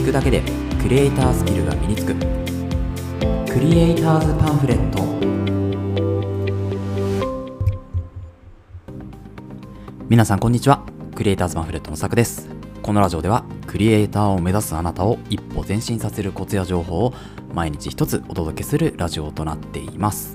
聞くだけでクリエイタースキルが身につく。クリエイターズパンフレット。皆さんこんにちは。クリエイターズパンフレットのさくです。このラジオではクリエイターを目指すあなたを一歩前進させるコツや情報を毎日一つお届けするラジオとなっています。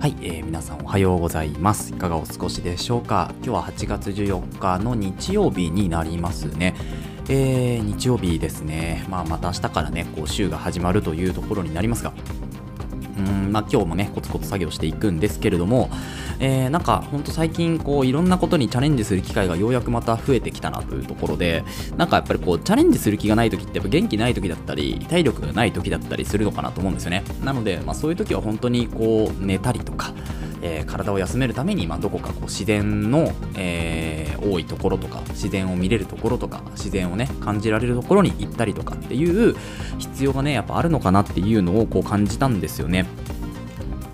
はい、えー、皆さんおはようございます。いかがお過ごしでしょうか？今日は8月14日の日曜日になりますね。えー、日曜日ですね、まあ、また明日からねこう週が始まるというところになりますが。うんまあ、今日もねコツコツ作業していくんですけれども、えー、なんかほんと最近こういろんなことにチャレンジする機会がようやくまた増えてきたなというところでなんかやっぱりこうチャレンジする気がない時ってやっぱ元気ない時だったり体力がない時だったりするのかなと思うんですよね。なので、まあ、そういう時は本当にこう寝たりとかえー、体を休めるために、まあ、どこかこう自然の、えー、多いところとか自然を見れるところとか自然をね感じられるところに行ったりとかっていう必要がねやっぱあるのかなっていうのをこう感じたんですよね。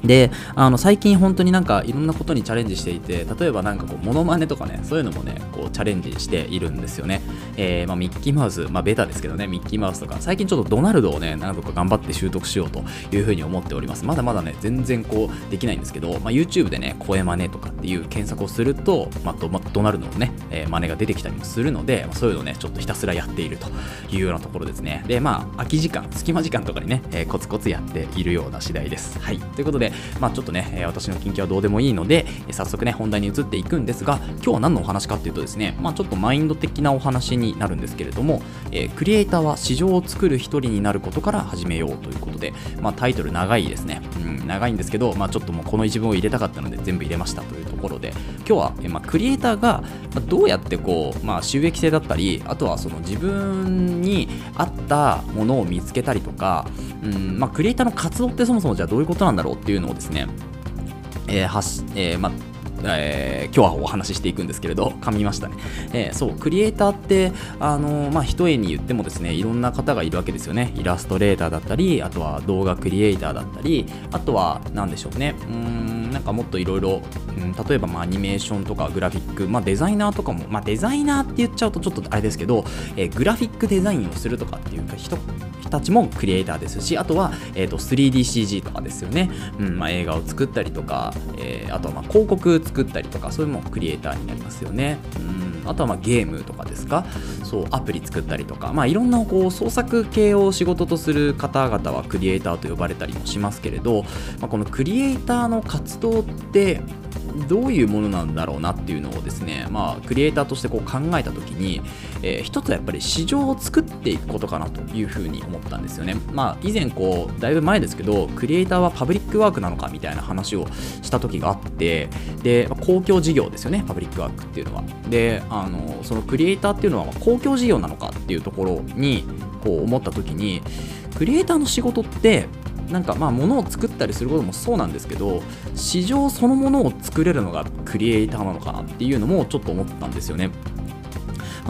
であの最近本当になんかいろんなことにチャレンジしていて例えばなんかこうモノマネとかねそういうのもねこうチャレンジしているんですよね、えー、まあ、ミッキーマウス、まあ、ベタですけどねミッキーマウスとか最近ちょっとドナルドをね何とか頑張って習得しようというふうに思っております。まだまだね全然こうできないんですけど、まあ、YouTube でね声真似とかっていう検索をすると、まあ、ドドナルドのね、えー、真似が出てきたりもするので、まあ、そういうのねちょっとひたすらやっているというようなところですね。でまあ空き時間隙間時間とかにね、えー、コツコツやっているような次第です。はい。ということでまあちょっとね私の近況はどうでもいいので、早速ね、本題に移っていくんですが、今日は何のお話かっていうとですね、まあ、ちょっとマインド的なお話になるんですけれども、えー、クリエイターは市場を作る一人になることから始めようということで、まあ、タイトル長いですね。うん、長いんですけど、まあ、ちょっともうこの一文を入れたかったので全部入れましたというころで、今日は、まあ、クリエイターがどうやってこう、まあ、収益性だったり、あとはその自分に合ったものを見つけたりとか、うんまあ、クリエイターの活動ってそもそもじゃあどういうことなんだろうっていうのをですね、えーはしえーまえー、今日はお話ししていくんですけれど噛みましたね、えー、そうクリエイターってあの、まあ一重に言ってもですねいろんな方がいるわけですよね。イラストレーターだったりあとは動画クリエイターだったりあとは何でしょうね。うんなんかもっといろいろ例えばまあアニメーションとかグラフィック、まあ、デザイナーとかも、まあ、デザイナーって言っちゃうとちょっとあれですけど、えー、グラフィックデザインをするとかっていうか人たちもクリエイターですしあとは、えーと、3DCG とかですよね、うんまあ、映画を作ったりとか、えー、あとはま広告作ったりとかそういうのもクリエイターになりますよね、うん、あとはまゲームとかですか？そうアプリ作ったりとか、まあ、いろんなこう創作系を仕事とする方々はクリエイターと呼ばれたりもしますけれど、まあ、このクリエイターの活動ってどういうものなんだろうなっていうのをですね、まあ、クリエイターとしてこう考えた時に、えー、一つはやっぱり市場を作っていくことかなというふうに思ったんですよね。まあ、以前こうだいぶ前ですけどクリエイターはパブリックワークなのかみたいな話をした時があってで公共事業ですよねパブリックワークっていうのは。であのそのクリエイターっていうのは公共事業なのかっていうところにこう思った時にクリエイターの仕事ってなんかまあ物を作ったりすることもそうなんですけど市場そのものを作れるのがクリエイターなのかなっていうのもちょっと思ったんですよね。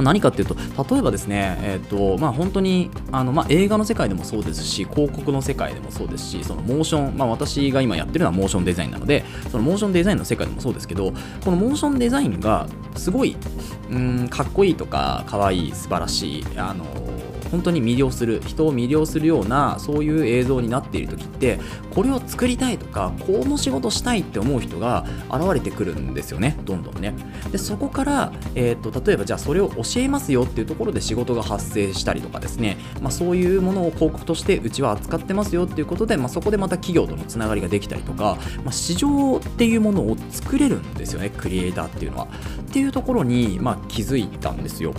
何かっていうと例えばですね、えーとまあ、本当にあの、まあ、映画の世界でもそうですし広告の世界でもそうですしそのモーション、まあ、私が今やってるのはモーションデザインなのでそのモーションデザインの世界でもそうですけどこのモーションデザインがすごいうんかっこいいとかかわいい素晴らしいあの本当に魅了する人を魅了するようなそういう映像になっている時ってこれを作りたいとかこの仕事したいって思う人が現れてくるんですよね。どんどんね。でそこから、えーと、例えばじゃあそれを教えますよっていうところで仕事が発生したりとかですね、まあ、そういうものを広告としてうちは扱ってますよっていうことで、まあ、そこでまた企業とのつながりができたりとか、まあ、市場っていうものを作れるんですよねクリエイターっていうのは。っていうところに、まあ、気づいたんですよ。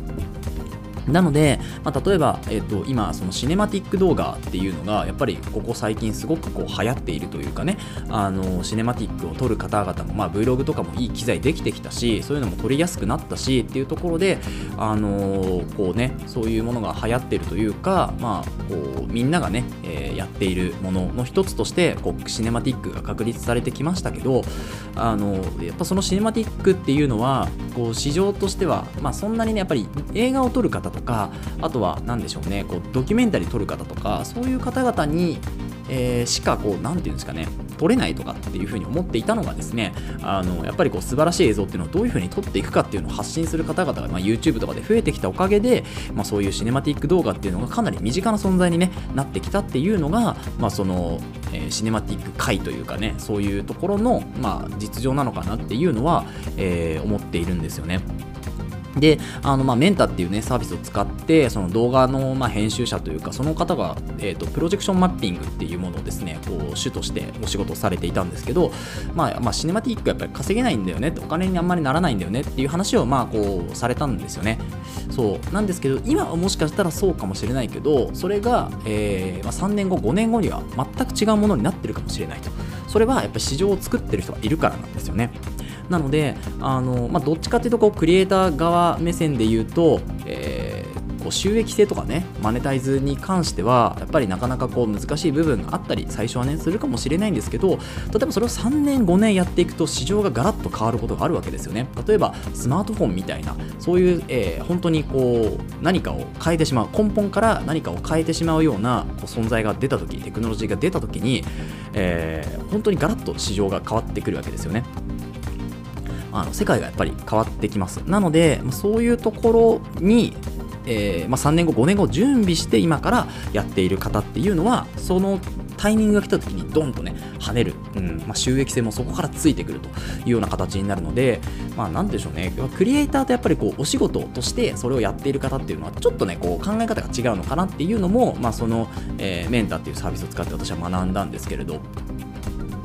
なので、まあ、例えば、えーと、今そのシネマティック動画っていうのがやっぱりここ最近すごくこう流行っているというかねあのシネマティックを撮る方々も、まあ、Vlog とかもいい機材できてきたしそういうのも撮りやすくなったしっていうところであのこうねそういうものが流行っているというか、まあ、こうみんながね、えー、やっているものの一つとしてこうシネマティックが確立されてきましたけどあのやっぱそのシネマティックっていうのはこう市場としては、まあ、そんなにねやっぱり映画を撮る方ととかあとは何でしょうねこうドキュメンタリー撮る方とかそういう方々にえー、しかこう何て言うんですかね撮れないとかっていうふうに思っていたのがですねあのやっぱりこう素晴らしい映像っていうのをどういうふうに撮っていくかっていうのを発信する方々が、まあ、YouTube とかで増えてきたおかげで、まあ、そういうシネマティック動画っていうのがかなり身近な存在に、ね、なってきたっていうのが、まあ、その、えー、シネマティック界というかねそういうところの、まあ、実情なのかなっていうのは、えー、思っているんですよね。で、あの、まあ、メンタっていうね、サービスを使って、その動画の、まあ、編集者というか、その方が、え、と、プロジェクションマッピングっていうものをですね、こう、主としてお仕事をされていたんですけど、まあ、まあ、シネマティックやっぱり稼げないんだよねお金にあんまりならないんだよねっていう話を、まあ、こう、されたんですよね。そう。なんですけど、今はもしかしたらそうかもしれないけど、それが、え、まあ、3年後、5年後には全く違うものになってるかもしれないと。それはやっぱり市場を作ってる人がいるからなんですよね。なのであの、まあ、どっちかっていうとこうクリエイター側目線で言うと、えー、こう収益性とかねマネタイズに関してはやっぱりなかなかこう難しい部分があったり最初はねするかもしれないんですけど例えばそれを3年5年やっていくと市場がガラッと変わることがあるわけですよね。例えばスマートフォンみたいなそういう、えー、本当にこう何かを変えてしまう根本から何かを変えてしまうようなこう存在が出た時テクノロジーが出た時に、えー、本当にガラッと市場が変わってくるわけですよね。あの世界がやっぱり変わってきます。なのでそういうところにえー、まあ、3年後5年後準備して今からやっている方っていうのはそのタイミングが来た時にドンとね跳ねる、うん。まあ、収益性もそこからついてくるというような形になるのでまあなんでしょうね。クリエイターとやっぱりこうお仕事としてそれをやっている方っていうのはちょっとねこう考え方が違うのかなっていうのも、まあ、その、えー、メンターっていうサービスを使って私は学んだんですけれど。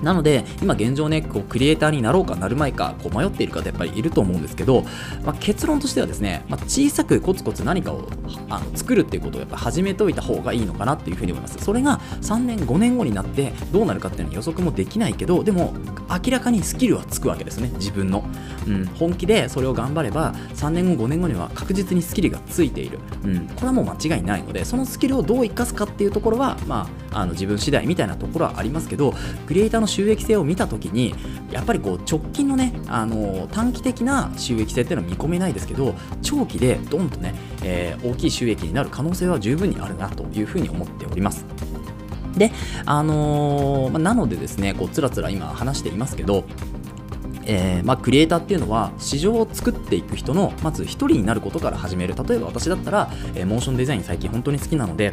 なので、今現状ね、こうクリエイターになろうかなるまいか、こう迷っている方やっぱりいると思うんですけど、まあ、結論としてはですね、まあ、小さくコツコツ何かをあの作るっていうことをやっぱ始めておいた方がいいのかなっていうふうに思います。それが3年、5年後になってどうなるかっていうのは予測もできないけど、でも明らかにスキルはつくわけですね、自分の。うん、本気でそれを頑張れば、3年後、5年後には確実にスキルがついている。うん、これはもう間違いないので、そのスキルをどう生かすかっていうところは、まあ、あの自分次第みたいなところはありますけど、クリエイターの収益性を見た時にやっぱりこう直近のねあの短期的な収益性っていうのは見込めないですけど長期でドンとね、えー、大きい収益になる可能性は十分にあるなというふうに思っております。で、あのー、まあ、なのでですね、こうつらつら今話していますけど、えーまあ、クリエイターっていうのは市場を作っていく人のまず一人になることから始める例えば私だったら、えー、モーションデザイン最近本当に好きなので、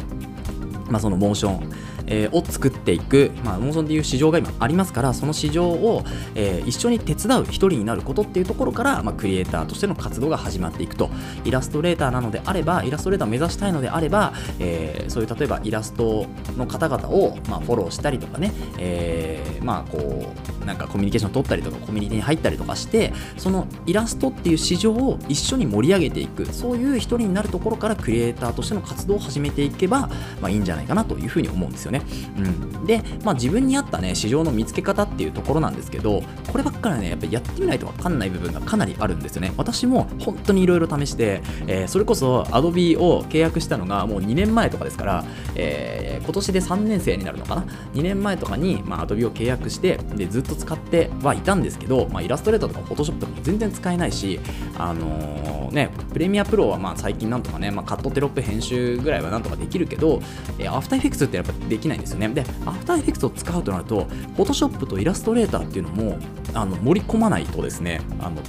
まあ、そのモーション。えー、を作っていく、まあ、モーションでいう市場が今ありますからその市場を、えー、一緒に手伝う一人になることっていうところから、まあ、クリエイターとしての活動が始まっていくと。イラストレーターなのであればイラストレーターを目指したいのであれば、えー、そういう例えばイラストの方々を、まあ、フォローしたりとかね、えー、まあこうなんかコミュニケーション取ったりとかコミュニティに入ったりとかしてそのイラストっていう市場を一緒に盛り上げていく。そういう一人になるところからクリエイターとしての活動を始めていけば、まあ、いいんじゃないかなというふうに思うんですよね。うん、で、まあ、自分に合ったね市場の見つけ方っていうところなんですけどこればっかりねやっぱやってみないと分かんない部分がかなりあるんですよね。私も本当にいろいろ試して、えー、それこそ Adobe を契約したのがもう2年前とかですから、えー、今年で3年生になるのかな？2年前とかに、まあ、Adobe を契約してでずっと使ってはいたんですけど、まあ、イラストレーターとか Photoshop とかも全然使えないしあのー、ねプレミアプロはまあ最近なんとかね、まあ、カットテロップ編集ぐらいはなんとかできるけど、えー、After Effects ってやっぱできないんですよねで After Effects を使うとなると、Photoshop とイラストレーターっていうのもあの盛り込まないとですね、あの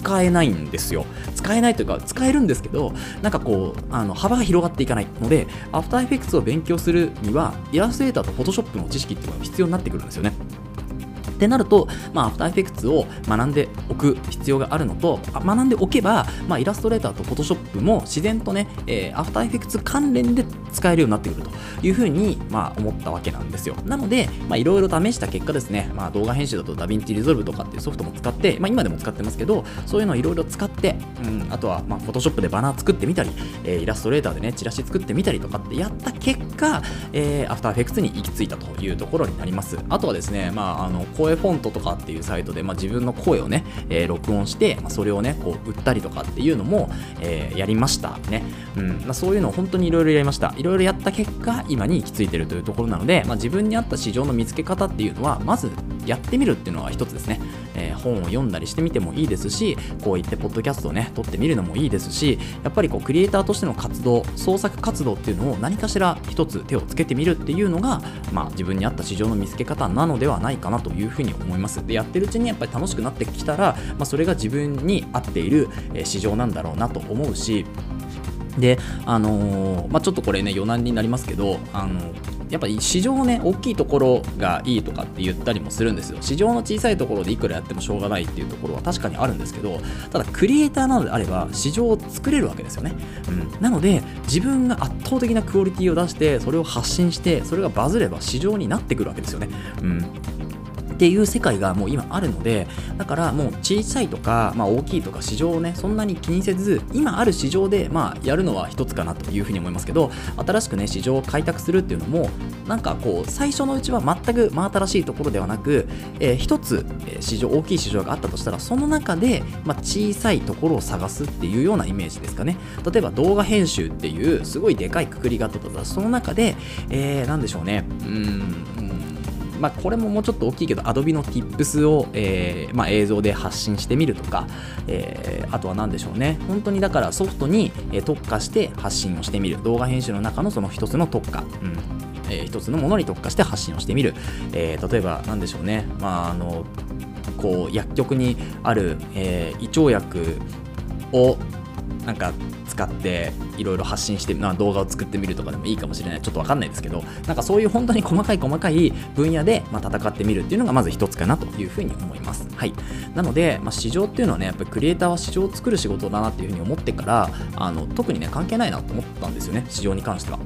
使えないんですよ。使えないというか、使えるんですけど、なんかこう、あの幅が広がっていかないので、 After Effects を勉強するには、イラストレーターと Photoshop の知識っていうのが必要になってくるんですよね。ってなると、まあ、 After Effects を学んでおく必要があるのと、学んでおけば、まあ、イラストレーターと Photoshop も自然とね、えー、 After Effects 関連で使えるようになってくるというふうに、まあ、思ったわけなんですよ。なので、いろいろ試した結果ですね、まあ、動画編集だと DaVinci Resolve とかっていうソフトも使って、まあ、今でも使ってますけど、そういうのをいろいろ使って、うん、あとは、まあ、Photoshop でバナー作ってみたり、えー、イラストレーターでね、チラシ作ってみたりとかってやった結果、えー、アフターエフェクツに行き着いたというところになります。あとはですね、まあ、あの、声フォントとかっていうサイトで、まあ、自分の声をね、えー、録音して、まあ、それをね、こう売ったりとかっていうのも、えー、やりましたね。うん。まあ、そういうのを本当にいろいろやりました。いろいろやった結果、今に行き着いてるというところなので、まあ、自分に合った市場の見つけ方っていうのは、まずやってみるっていうのは一つですね、えー、本を読んだりしてみてもいいですしこういってポッドキャストをね撮ってみるのもいいですしやっぱりこうクリエイターとしての活動創作活動っていうのを何かしら一つ手をつけてみるっていうのが、まあ、自分に合った市場の見つけ方なのではないかなというふうに思います。でやってるうちにやっぱり楽しくなってきたら、まあ、それが自分に合っている市場なんだろうなと思うしで、あのー、まあ、ちょっとこれね余談になりますけど、あのやっぱり市場ね大きいところがいいとかって言ったりもするんですよ。市場の小さいところでいくらやってもしょうがないっていうところは確かにあるんですけどただクリエイターなのであれば市場を作れるわけですよね、うん、なので自分が圧倒的なクオリティを出してそれを発信してそれがバズれば市場になってくるわけですよね、うん、っていう世界がもう今あるのでだからもう小さいとか、まあ、大きいとか市場をねそんなに気にせず今ある市場でまあやるのは一つかなというふうに思いますけど新しくね市場を開拓するっていうのもなんかこう最初のうちは全く真新しいところではなく、えー、一つ、市場大きい市場があったとしたらその中で、まあ、小さいところを探すっていうようなイメージですかね。例えば動画編集っていうすごいでかいくくりがあったとしたらその中で、えー、何でしょうね。うんまあ、これももうちょっと大きいけど Adobe の Tips を、えーまあ、映像で発信してみるとか、えー、あとは何でしょうね。本当にだからソフトに特化して発信をしてみる。動画編集の中のその一つの特化、うん。えー、一つのものに特化して発信をしてみる、えー、例えば何でしょうね。まああのこう薬局にある、え、胃腸薬をなんか使っていろいろ発信して、ま、動画を作ってみるとかでもいいかもしれない。ちょっとわかんないですけどなんかそういう本当に細かい細かい分野で、まあ、戦ってみるっていうのがまず一つかなというふうに思います。はい。なので、まあ、市場っていうのはねやっぱりクリエイターは市場を作る仕事だなっていうふうに思ってからあの特にね関係ないなと思ったんですよね市場に関しては。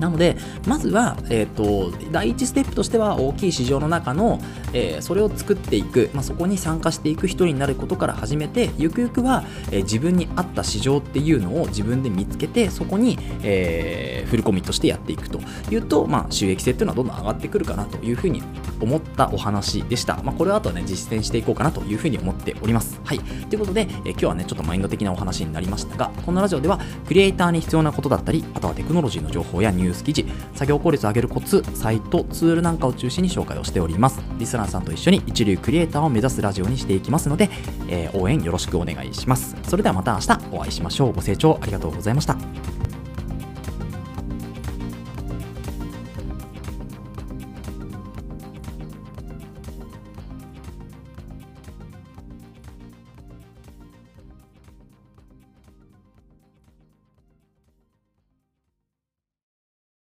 なので、まずは、えーと、第一ステップとしては大きい市場の中の、えー、それを作っていく、まあ、そこに参加していく人になることから始めて、ゆくゆくは、えー、自分に合った市場っていうのを自分で見つけて、そこに、えー、フルコミットしてやっていくというと、まあ、収益性っていうのはどんどん上がってくるかなというふうに思ったお話でした。まあ、これはあとはね、実践していこうかなというふうに思っております。はい。ということで、え、今日はね、ちょっとマインド的なお話になりましたが、このラジオでは、クリエイターに必要なことだったり、あとはテクノロジーの情報やニュース記事、作業効率を上げるコツ、サイト、ツールなんかを中心に紹介をしております。リスナーさんと一緒に一流クリエイターを目指すラジオにしていきますので、えー、応援よろしくお願いします。それではまた明日お会いしましょう。ご清聴ありがとうございました。